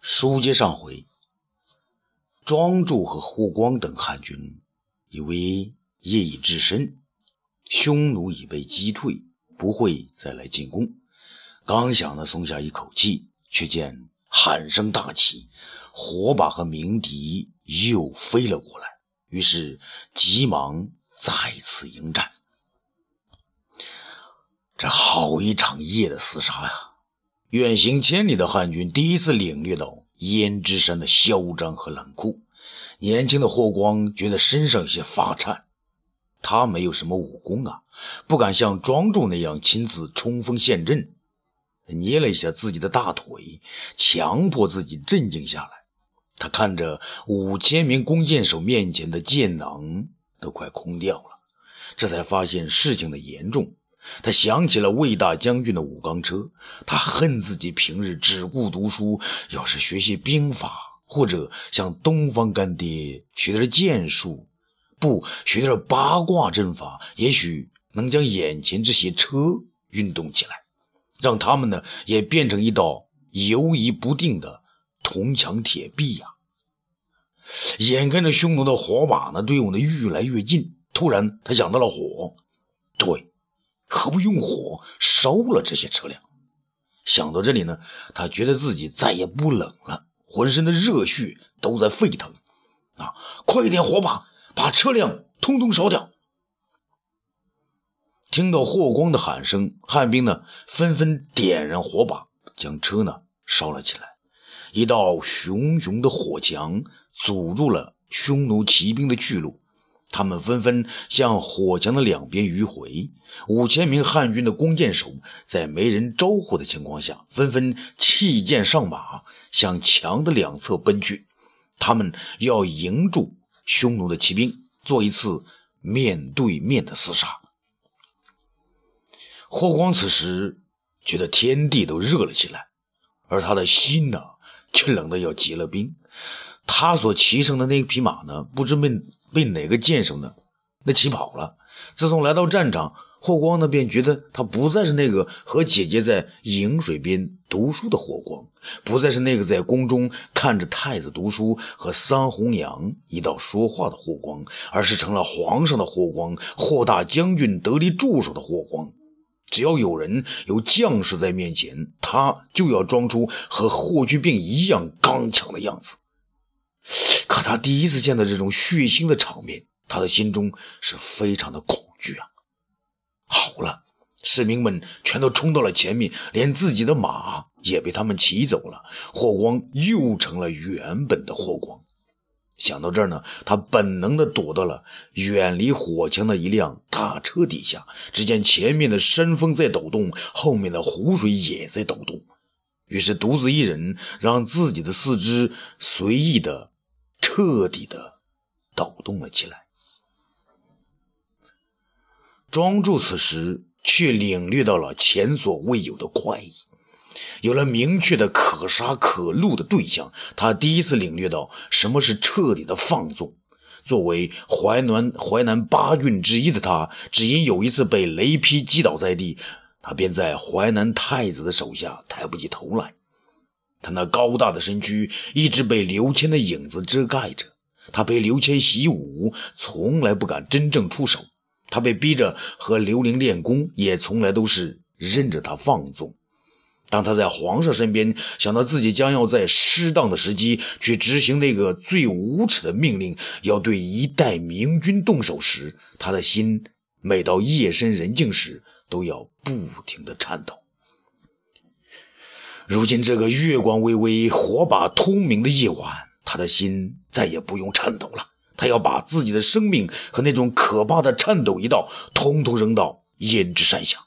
书接上回，庄助和霍光等汉军以为夜已至深，匈奴已被击退，不会再来进攻。刚想呢松下一口气，却见喊声大起，火把和鸣笛又飞了过来，于是急忙再次迎战。这好一场夜的厮杀呀！远行千里的汉军第一次领略到胭脂山的嚣张和冷酷。年轻的霍光觉得身上有些发颤。他没有什么武功啊，不敢像庄重那样亲自冲锋陷阵。捏了一下自己的大腿，强迫自己镇静下来。他看着五千名弓箭手面前的箭囊都快空掉了，这才发现事情的严重。他想起了魏大将军的五钢车，他恨自己平日只顾读书，要是学些兵法，或者向东方干爹学点剑术，不学点八卦阵法，也许能将眼前这些车运动起来，让他们呢也变成一道游移不定的铜墙铁壁呀！眼看着匈奴的火把呢队伍呢越来越近，突然他想到了火，对。何不用火烧了这些车辆？想到这里呢，他觉得自己再也不冷了，浑身的热血都在沸腾。啊，快点火把，把车辆通通烧掉！听到霍光的喊声，汉兵呢纷纷点燃火把，将车呢烧了起来。一道熊熊的火墙阻住了匈奴骑兵的去路。他们纷纷向火墙的两边迂回，五千名汉军的弓箭手在没人招呼的情况下，纷纷弃剑上马，向墙的两侧奔去。他们要迎住匈奴的骑兵，做一次面对面的厮杀。霍光此时觉得天地都热了起来，而他的心呢，却冷得要结了冰。他所骑乘的那匹马呢，不知闷被哪个箭手呢，那骑跑了。自从来到战场，霍光呢便觉得他不再是那个和姐姐在饮水边读书的霍光，不再是那个在宫中看着太子读书和桑弘羊一道说话的霍光，而是成了皇上的霍光，霍大将军得力助手的霍光。只要有人有将士在面前，他就要装出和霍去病一样刚强的样子。可他第一次见到这种血腥的场面，他的心中是非常的恐惧啊！好了，士兵们全都冲到了前面，连自己的马也被他们骑走了。霍光又成了原本的霍光。想到这儿呢，他本能的躲到了远离火墙的一辆大车底下。只见前面的山峰在抖动，后面的湖水也在抖动。于是独自一人，让自己的四肢随意的。彻底的抖动了起来。庄助此时却领略到了前所未有的快意，有了明确的可杀可戮的对象，他第一次领略到什么是彻底的放纵。作为淮南淮南八郡之一的他，只因有一次被雷劈击倒在地，他便在淮南太子的手下抬不起头来。他那高大的身躯一直被刘谦的影子遮盖着，他被刘谦习武，从来不敢真正出手；他被逼着和刘伶练功，也从来都是任着他放纵。当他在皇上身边，想到自己将要在适当的时机去执行那个最无耻的命令，要对一代明君动手时，他的心每到夜深人静时，都要不停的颤抖。如今这个月光微微、火把通明的夜晚，他的心再也不用颤抖了。他要把自己的生命和那种可怕的颤抖一道，通通扔到胭脂山下。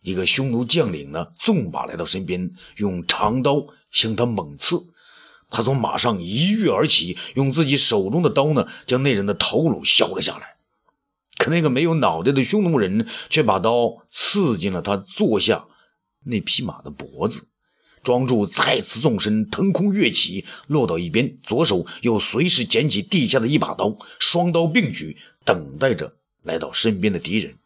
一个匈奴将领呢，纵马来到身边，用长刀向他猛刺。他从马上一跃而起，用自己手中的刀呢，将那人的头颅削了下来。可那个没有脑袋的匈奴人却把刀刺进了他坐下那匹马的脖子。庄助再次纵身腾空跃起，落到一边，左手又随时捡起地下的一把刀，双刀并举，等待着来到身边的敌人。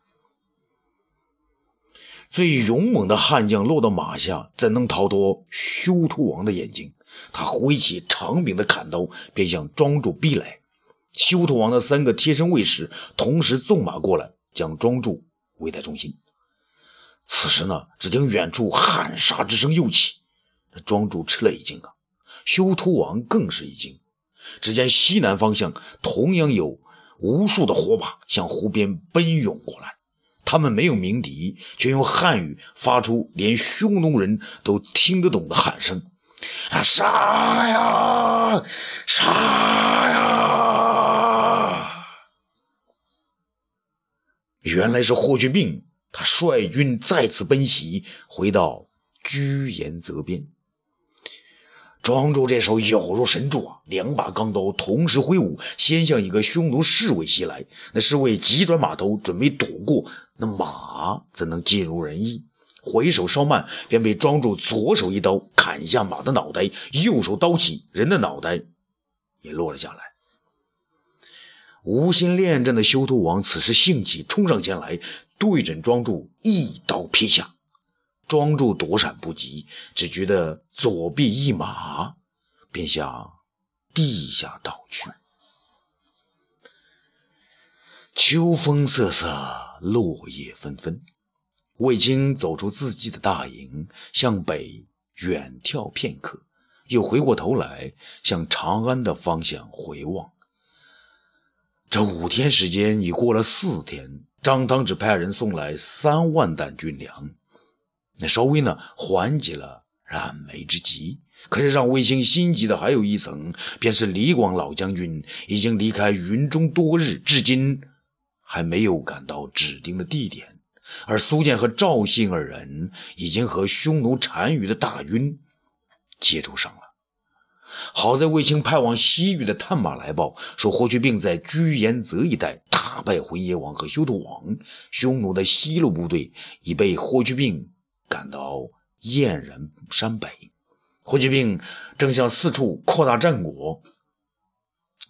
最勇猛的悍将落到马下，怎能逃脱修图王的眼睛？他挥起长柄的砍刀，便向庄主逼来。修图王的三个贴身卫士同时纵马过来，将庄主围在中心。此时呢，只听远处喊杀之声又起，庄主吃了一惊啊！修图王更是一惊。只见西南方向同样有无数的火把向湖边奔涌过来。他们没有鸣笛，却用汉语发出连匈奴人都听得懂的喊声：“啊，杀呀，杀呀！”原来是霍去病，他率军再次奔袭，回到居延泽边。庄主这手有如神助啊，两把钢刀同时挥舞，先向一个匈奴侍卫袭来。那侍卫急转马头，准备躲过，那马怎能尽如人意？回首稍慢，便被庄主左手一刀砍下马的脑袋，右手刀起，人的脑袋也落了下来。无心恋战的修图王此时兴起，冲上前来，对准庄主一刀劈下。庄助躲闪不及，只觉得左臂一麻，便向地下倒去。秋风瑟瑟，落叶纷纷。卫青走出自己的大营，向北远眺片刻，又回过头来向长安的方向回望。这五天时间已过了四天，张汤只派人送来三万担军粮。那稍微呢缓解了燃眉之急，可是让卫青心急的还有一层，便是李广老将军已经离开云中多日，至今还没有赶到指定的地点，而苏建和赵信二人已经和匈奴单于的大军接触上了。好在卫青派往西域的探马来报说，霍去病在居延泽一带大败浑邪王和修图王，匈奴的西路部队已被霍去病。赶到燕然山北，霍去病正向四处扩大战果。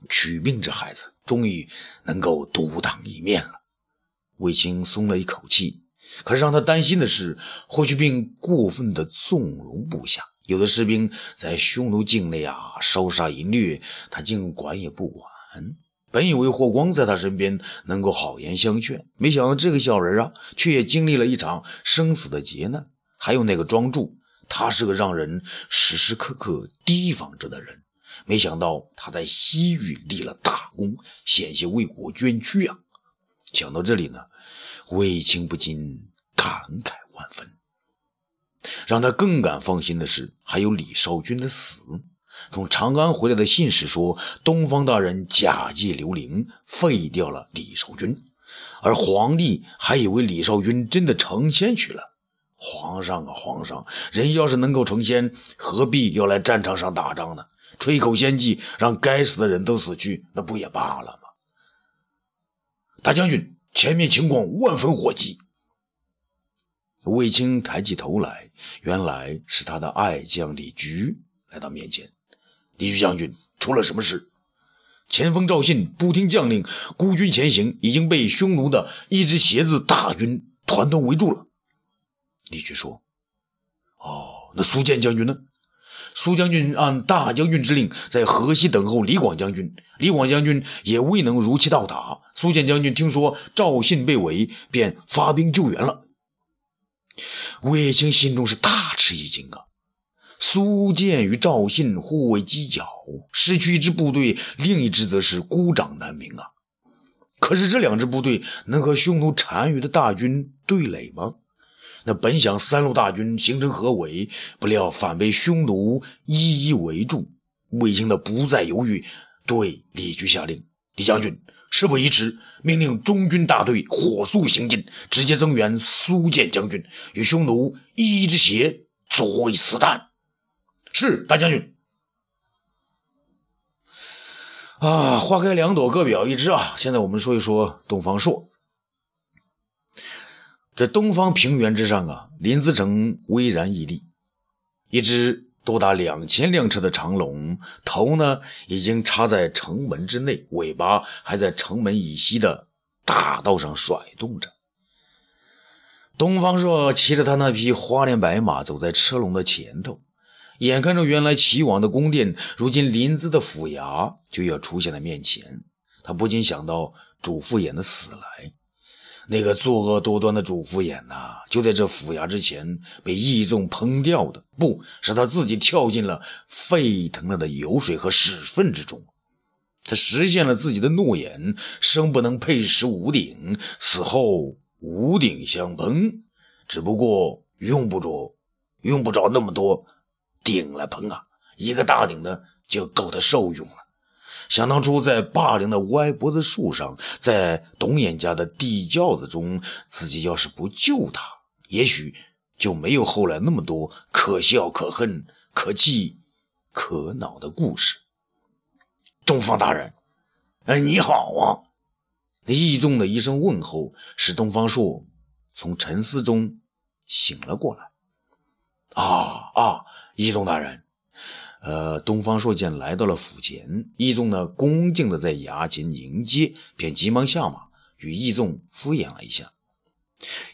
取病这孩子终于能够独当一面了，卫青松了一口气。可是让他担心的是，霍去病过分的纵容部下，有的士兵在匈奴境内啊烧杀淫掠，他竟管也不管。本以为霍光在他身边能够好言相劝，没想到这个小人啊，却也经历了一场生死的劫难。还有那个庄助，他是个让人时时刻刻提防着的人。没想到他在西域立了大功，险些为国捐躯啊！想到这里呢，卫青不禁感慨万分。让他更感放心的是，还有李少君的死。从长安回来的信使说，东方大人假借刘伶，废掉了李少君，而皇帝还以为李少君真的成仙去了。皇上啊，皇上，人要是能够成仙，何必要来战场上打仗呢？吹口仙气，让该死的人都死去，那不也罢了吗？大将军，前面情况万分火急。卫青抬起头来，原来是他的爱将李局来到面前。李局将军，出了什么事？前锋赵信不听将令，孤军前行，已经被匈奴的一支鞋子大军团团围住了。李局说：“哦，那苏建将军呢？苏将军按大将军之令，在河西等候李广将军。李广将军也未能如期到达。苏建将军听说赵信被围，便发兵救援了。”卫青心中是大吃一惊啊！苏建与赵信互为犄角，失去一支部队，另一支则是孤掌难鸣啊！可是这两支部队能和匈奴单于的大军对垒吗？那本想三路大军形成合围，不料反被匈奴一一围住。卫青的不再犹豫，对李局下令：“李将军，事不宜迟，命令中军大队火速行进，直接增援苏建将军，与匈奴一一之协，作为死战。”是大将军。啊，花开两朵，各表一枝啊！现在我们说一说东方朔。在东方平原之上啊，林子城巍然屹立，一只多达两千辆车的长龙，头呢已经插在城门之内，尾巴还在城门以西的大道上甩动着。东方朔骑着他那匹花脸白马走在车龙的前头，眼看着原来齐王的宫殿，如今临淄的府衙就要出现在面前，他不禁想到主父偃的死来。那个作恶多端的主父偃呐，就在这府衙之前被义众烹掉的，不是他自己跳进了沸腾了的油水和屎粪之中。他实现了自己的诺言，生不能配食五鼎，死后五鼎相烹。只不过用不着，用不着那么多鼎来烹啊，一个大鼎呢就够他受用了。想当初在霸陵的歪脖子树上，在董眼家的地窖子中，自己要是不救他，也许就没有后来那么多可笑、可恨、可气、可恼的故事。东方大人，哎，你好啊！那义仲的一声问候，使东方朔从沉思中醒了过来。啊啊，义仲大人，呃，东方朔见来到了府前，义仲呢恭敬的在衙前迎接，便急忙下马与义仲敷衍了一下。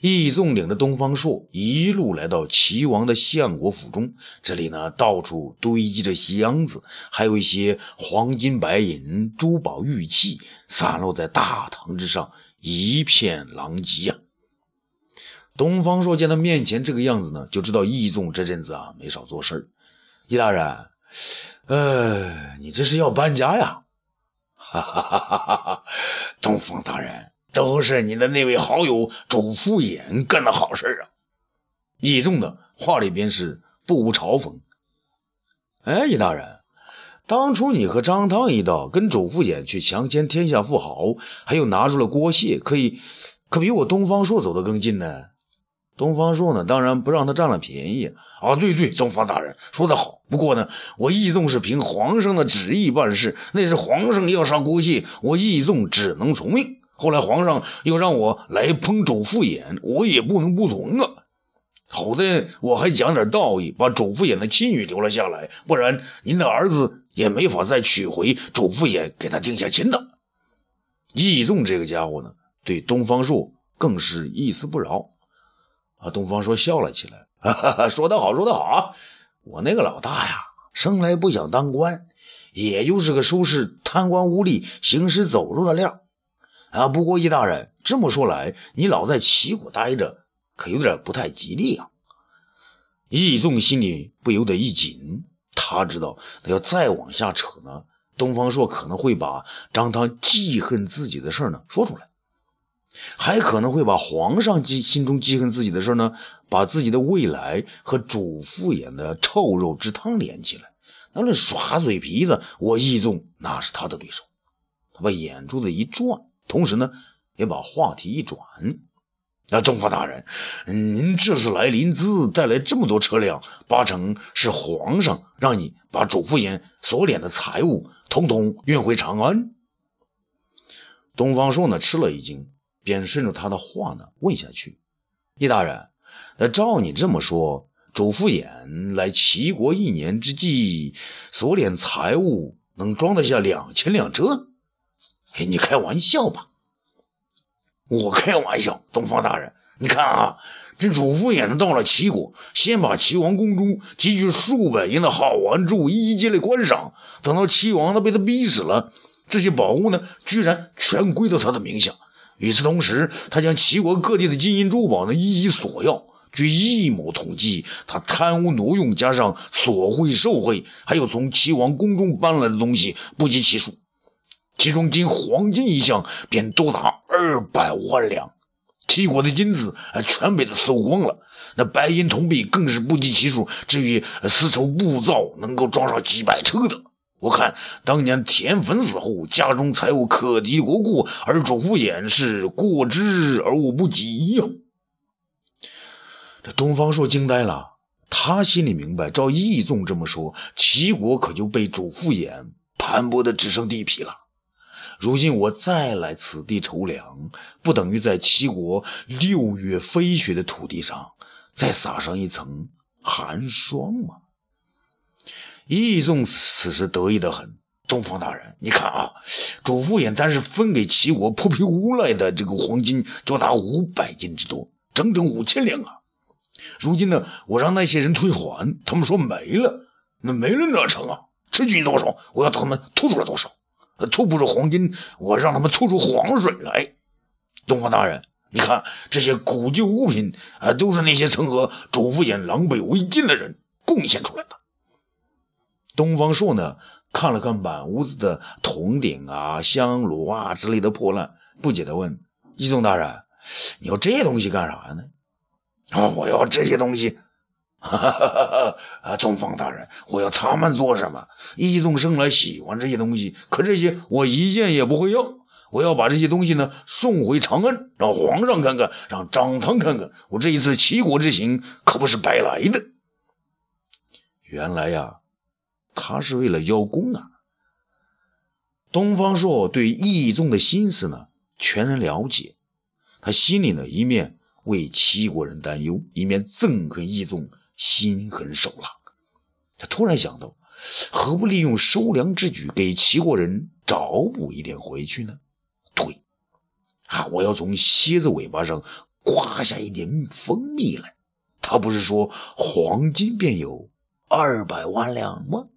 义仲领着东方朔一路来到齐王的相国府中，这里呢到处堆积着箱子，还有一些黄金白银、珠宝玉器散落在大堂之上，一片狼藉呀。东方朔见他面前这个样子呢，就知道义仲这阵子啊没少做事义大人，呃，你这是要搬家呀？哈哈哈哈哈！东方大人。都是你的那位好友主父偃干的好事啊！义仲的话里边是不无嘲讽。哎，义大人，当初你和张汤一道跟主父偃去强奸天下富豪，还有拿住了郭谢，可以可比我东方朔走得更近呢。东方朔呢，当然不让他占了便宜啊！对对，东方大人说得好。不过呢，我义纵是凭皇上的旨意办事，那是皇上要杀郭谢，我义纵只能从命。后来皇上又让我来烹主父偃，我也不能不从啊。好在我还讲点道义，把主父偃的妻女留了下来，不然您的儿子也没法再娶回主父偃，给他定下亲的。义仲这个家伙呢，对东方朔更是一丝不饶。啊，东方朔笑了起来，哈哈哈，说得好，说得好啊！我那个老大呀，生来不想当官，也就是个收拾贪官污吏、行尸走肉的料。啊，不过易大人这么说来，你老在齐国待着，可有点不太吉利啊。易仲心里不由得一紧，他知道，他要再往下扯呢，东方朔可能会把张汤记恨自己的事呢说出来，还可能会把皇上记心中记恨自己的事呢，把自己的未来和主父偃的臭肉之汤连起来。那论耍嘴皮子，我义纵那是他的对手？他把眼珠子一转。同时呢，也把话题一转。啊，东方大人，您这次来临淄，带来这么多车辆，八成是皇上让你把主父偃所敛的财物，统统运回长安。东方朔呢，吃了一惊，便顺着他的话呢问下去：“叶大人，那照你这么说，主父偃来齐国一年之计，所敛财物能装得下两千辆车？”哎，你开玩笑吧？我开玩笑，东方大人，你看啊，这主父偃到了齐国，先把齐王宫中积聚数百银的好玩之物一一接来观赏，等到齐王呢被他逼死了，这些宝物呢，居然全归到他的名下。与此同时，他将齐国各地的金银珠宝呢一一索要。据一亩统计，他贪污挪用，加上索贿受贿，还有从齐王宫中搬来的东西，不计其数。其中仅黄金一项便多达二百万两，齐国的金子啊全被他搜光了。那白银铜币更是不计其数。至于丝绸布造，能够装上几百车的。我看当年田汾死后，家中财物可敌国库，而主父偃是过之而无不及呀。这东方朔惊呆了，他心里明白，照义纵这么说，齐国可就被主父偃盘剥的只剩地皮了。如今我再来此地筹粮，不等于在齐国六月飞雪的土地上再撒上一层寒霜吗？义仲此时得意的很。东方大人，你看啊，主父偃单是分给齐国泼皮无赖的这个黄金，就达五百斤之多。整整五千两啊！如今呢，我让那些人退还，他们说没了，那没了哪成啊？吃均多少，我要他们吐出来多少。吐不出黄金，我让他们吐出黄水来。东方大人，你看这些古旧物品啊，都是那些曾和主父偃狼狈为奸的人贡献出来的。东方朔呢，看了看满屋子的铜鼎啊、香炉啊之类的破烂，不解地问：“义宗大人，你要这些东西干啥呢？”啊，我要这些东西。哈哈哈哈！啊，东方大人，我要他们做什么？义宗生来喜欢这些东西，可这些我一件也不会要。我要把这些东西呢送回长安，让皇上看看，让张汤看看，我这一次齐国之行可不是白来的。原来呀，他是为了邀功啊。东方朔对义纵的心思呢全然了解，他心里呢一面为齐国人担忧，一面憎恨义纵。心狠手辣，他突然想到，何不利用收粮之举给齐国人找补一点回去呢？对，啊，我要从蝎子尾巴上刮下一点蜂蜜来。他不是说黄金便有二百万两吗？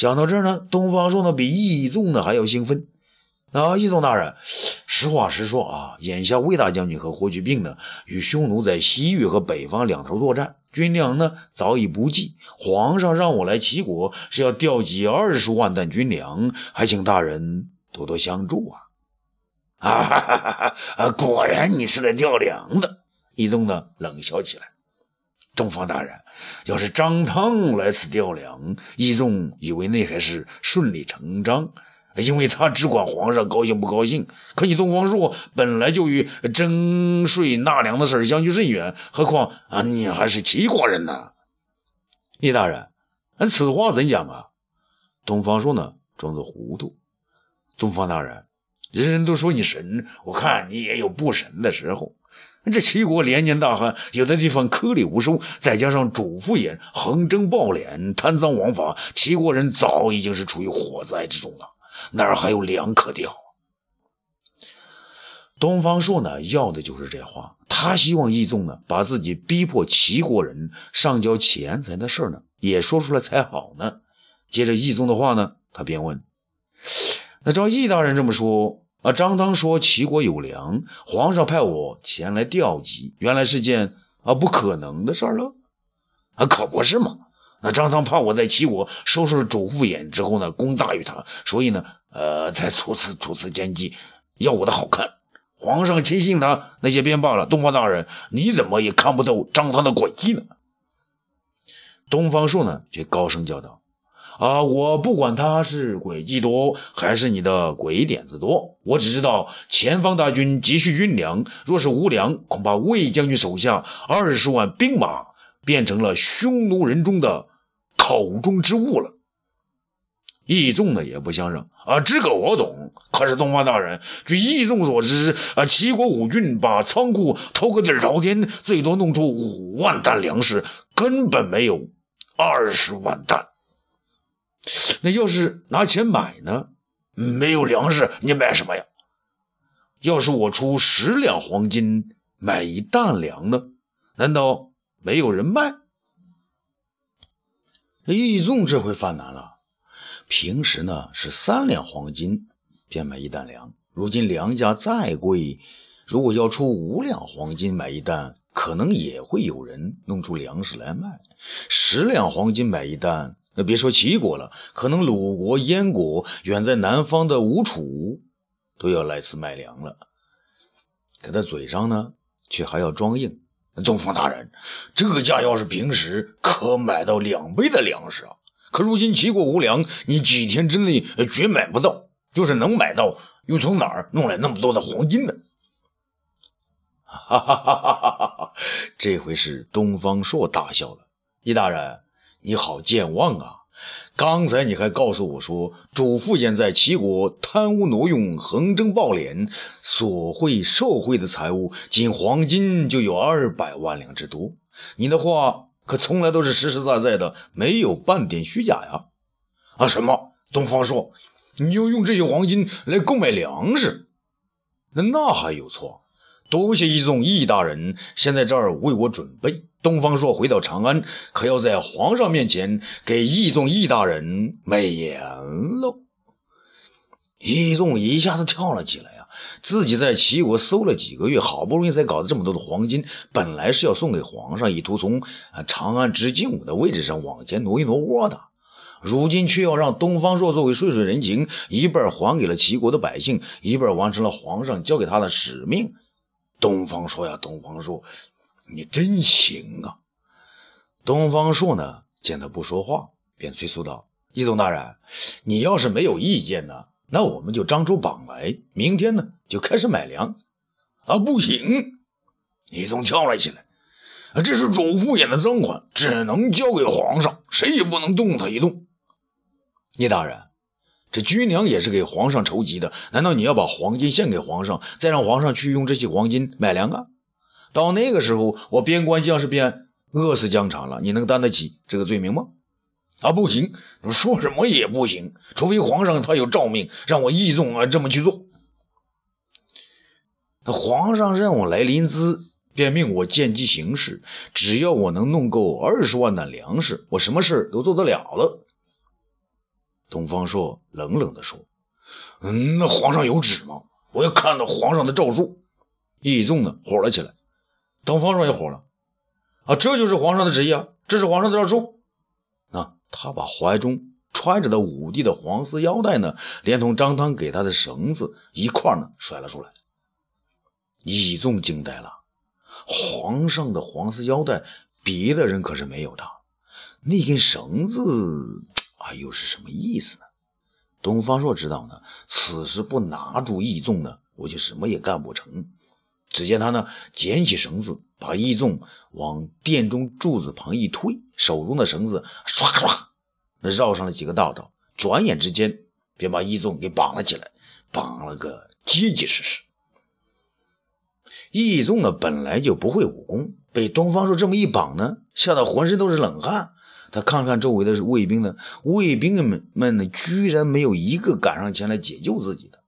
想到这儿呢，东方朔呢比义仲呢还要兴奋。啊，义宗大人，实话实说啊，眼下魏大将军和霍去病呢，与匈奴在西域和北方两头作战，军粮呢早已不济。皇上让我来齐国，是要调集二十万担军粮，还请大人多多相助啊！啊哈哈哈！果然你是来调粮的。义宗呢冷笑起来。东方大人，要是张汤来此调粮，义宗以为那还是顺理成章。因为他只管皇上高兴不高兴，可你东方朔本来就与征税纳粮的事相距甚远，何况啊，你还是齐国人呢？叶大人，俺此话怎讲啊？东方朔呢，装作糊涂。东方大人，人人都说你神，我看你也有不神的时候。这齐国连年大旱，有的地方颗粒无收，再加上主父偃横征暴敛、贪赃枉法，齐国人早已经是处于火灾之中了。哪儿还有粮可调？东方朔呢，要的就是这话。他希望义宗呢，把自己逼迫齐国人上交钱财的事呢，也说出来才好呢。接着义宗的话呢，他便问：“那照义大人这么说啊，张汤说齐国有粮，皇上派我前来调集，原来是件啊不可能的事儿了？啊，可不是嘛。”那张汤怕我在齐国收拾了主父偃之后呢，功大于他，所以呢，呃，才出此处此奸计，要我的好看。皇上轻信他，那些便罢了。东方大人，你怎么也看不透张汤的诡计呢？东方朔呢，却高声叫道：“啊，我不管他是诡计多，还是你的鬼点子多，我只知道前方大军急需军粮，若是无粮，恐怕魏将军手下二十万兵马变成了匈奴人中的。”口中之物了，义纵呢也不相让啊，这个我懂。可是东方大人，据义纵所知啊，齐国五郡把仓库偷个底儿朝天，最多弄出五万担粮食，根本没有二十万担。那要是拿钱买呢？没有粮食，你买什么呀？要是我出十两黄金买一担粮呢？难道没有人卖？义仲这回犯难了。平时呢是三两黄金便买一担粮，如今粮价再贵，如果要出五两黄金买一担，可能也会有人弄出粮食来卖。十两黄金买一担，那别说齐国了，可能鲁国、燕国远在南方的吴楚都要来此卖粮了。可他嘴上呢，却还要装硬。东方大人，这个价要是平时可买到两倍的粮食啊，可如今齐国无粮，你几天之内绝买不到。就是能买到，又从哪儿弄来那么多的黄金呢？哈哈哈哈哈哈！这回是东方朔大笑了。易大人，你好健忘啊！刚才你还告诉我说，主父偃在齐国贪污挪用、横征暴敛，索贿受贿的财物，仅黄金就有二百万两之多。你的话可从来都是实实在在的，没有半点虚假呀！啊，什么？东方朔，你就用这些黄金来购买粮食？那那还有错？多谢义宗义大人先在这儿为我准备。东方朔回到长安，可要在皇上面前给义宗义大人美言喽。义宗一下子跳了起来呀！自己在齐国搜了几个月，好不容易才搞的这么多的黄金，本来是要送给皇上，以图从长安知敬武的位置上往前挪一挪窝的。如今却要让东方朔作为顺水人情，一半还给了齐国的百姓，一半完成了皇上交给他的使命。东方朔呀，东方朔，你真行啊！东方朔呢，见他不说话，便催促道：“义宗大人，你要是没有意见呢？”那我们就张出榜来，明天呢就开始买粮。啊，不行！李宗跳了起来。这是主父偃的赃款，只能交给皇上，谁也不能动他一动。聂大人，这军粮也是给皇上筹集的，难道你要把黄金献给皇上，再让皇上去用这些黄金买粮啊？到那个时候，我边关将士便饿死疆场了，你能担得起这个罪名吗？啊，不行！说什么也不行，除非皇上他有诏命，让我义纵啊这么去做。那皇上让我来临淄，便命我见机行事。只要我能弄够二十万担粮食，我什么事都做得了了。东方朔冷冷地说：“嗯，那皇上有旨吗？我要看到皇上的诏书。”义纵呢火了起来，东方朔也火了。啊，这就是皇上的旨意啊！这是皇上的诏书。那他把怀中揣着的武帝的黄丝腰带呢，连同张汤给他的绳子一块呢甩了出来。义纵惊呆了，皇上的黄丝腰带，别的人可是没有的，那根绳子啊，又是什么意思呢？东方朔知道呢，此时不拿住义纵呢，我就什么也干不成。只见他呢，捡起绳子，把义纵往殿中柱子旁一推，手中的绳子唰唰，那绕上了几个道道，转眼之间便把义纵给绑了起来，绑了个结结实实。义宗呢，本来就不会武功，被东方朔这么一绑呢，吓得浑身都是冷汗。他看看周围的卫兵呢，卫兵们们呢，居然没有一个赶上前来解救自己的。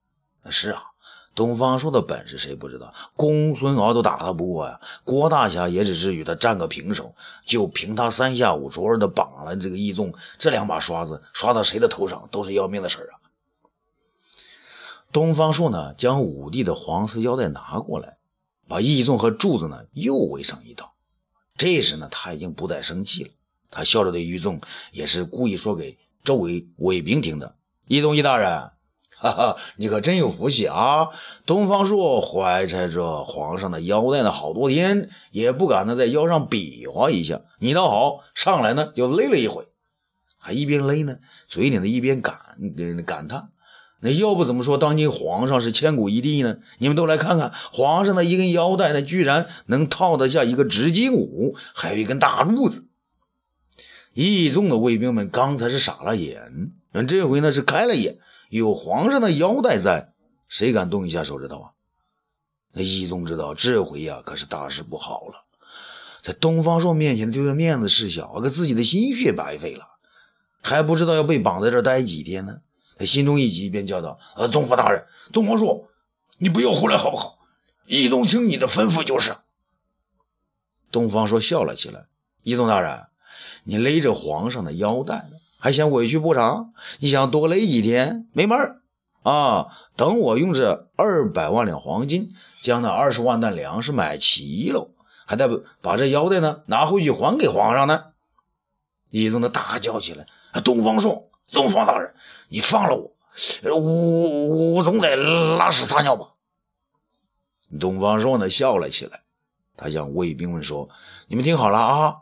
是啊。东方朔的本事谁不知道？公孙敖都打他不过呀，郭大侠也只是与他战个平手。就凭他三下五除二的绑了这个义纵，这两把刷子刷到谁的头上都是要命的事啊！东方朔呢，将武帝的黄丝腰带拿过来，把义纵和柱子呢又围上一道。这时呢，他已经不再生气了，他笑着对义纵也是故意说给周围卫兵听的：“义宗义大人。”哈哈，你可真有福气啊！东方朔怀揣着皇上的腰带呢，好多天也不敢呢在腰上比划一下。你倒好，上来呢就勒了一回，还一边勒呢，嘴里呢一边感感叹：那要不怎么说当今皇上是千古一帝呢？你们都来看看，皇上的一根腰带呢，居然能套得下一个直筋骨，还有一根大柱子。一众的卫兵们刚才是傻了眼，这回呢是开了眼。有皇上的腰带在，谁敢动一下手指头啊？那义宗知道这回呀，可是大事不好了。在东方朔面前丢了面子事小，可自己的心血白费了，还不知道要被绑在这儿待几天呢。他心中一急，便叫道：“呃，东方大人，东方朔，你不要胡来好不好？义宗听你的吩咐就是。”东方朔笑了起来：“义宗大人，你勒着皇上的腰带。”还想委屈不成？你想多勒几天？没门儿啊！等我用这二百万两黄金将那二十万担粮食买齐了，还得把这腰带呢拿回去还给皇上呢。义宗的大叫起来：“东方朔，东方大人，你放了我！我我总得拉屎撒尿吧？”东方朔呢笑了起来，他向卫兵们说：“你们听好了啊！”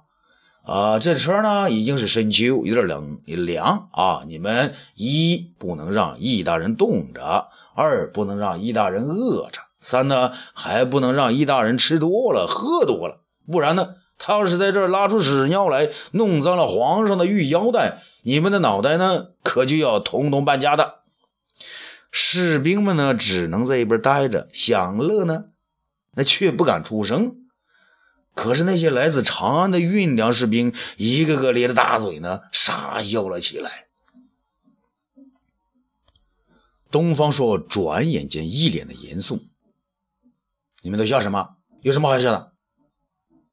啊，这车呢已经是深秋，有点冷凉啊！你们一不能让易大人冻着，二不能让易大人饿着，三呢还不能让易大人吃多了喝多了，不然呢，他要是在这儿拉出屎尿来，弄脏了皇上的玉腰带，你们的脑袋呢可就要统统搬家的。士兵们呢只能在一边待着享乐呢，那却不敢出声。可是那些来自长安的运粮士兵，一个个咧着大嘴呢，傻笑了起来。东方朔转眼间一脸的严肃。你们都笑什么？有什么好笑的？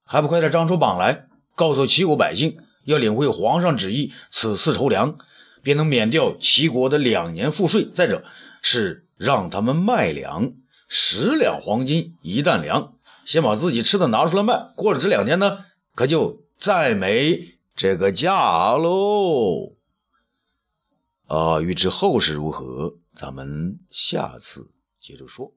还不快点张出榜来，告诉齐国百姓，要领会皇上旨意，此次筹粮，便能免掉齐国的两年赋税。再者是让他们卖粮，十两黄金一担粮，先把自己吃的拿出来卖。过了这两天呢，可就再没这个价喽。啊，预知后事如何，咱们下次接着说。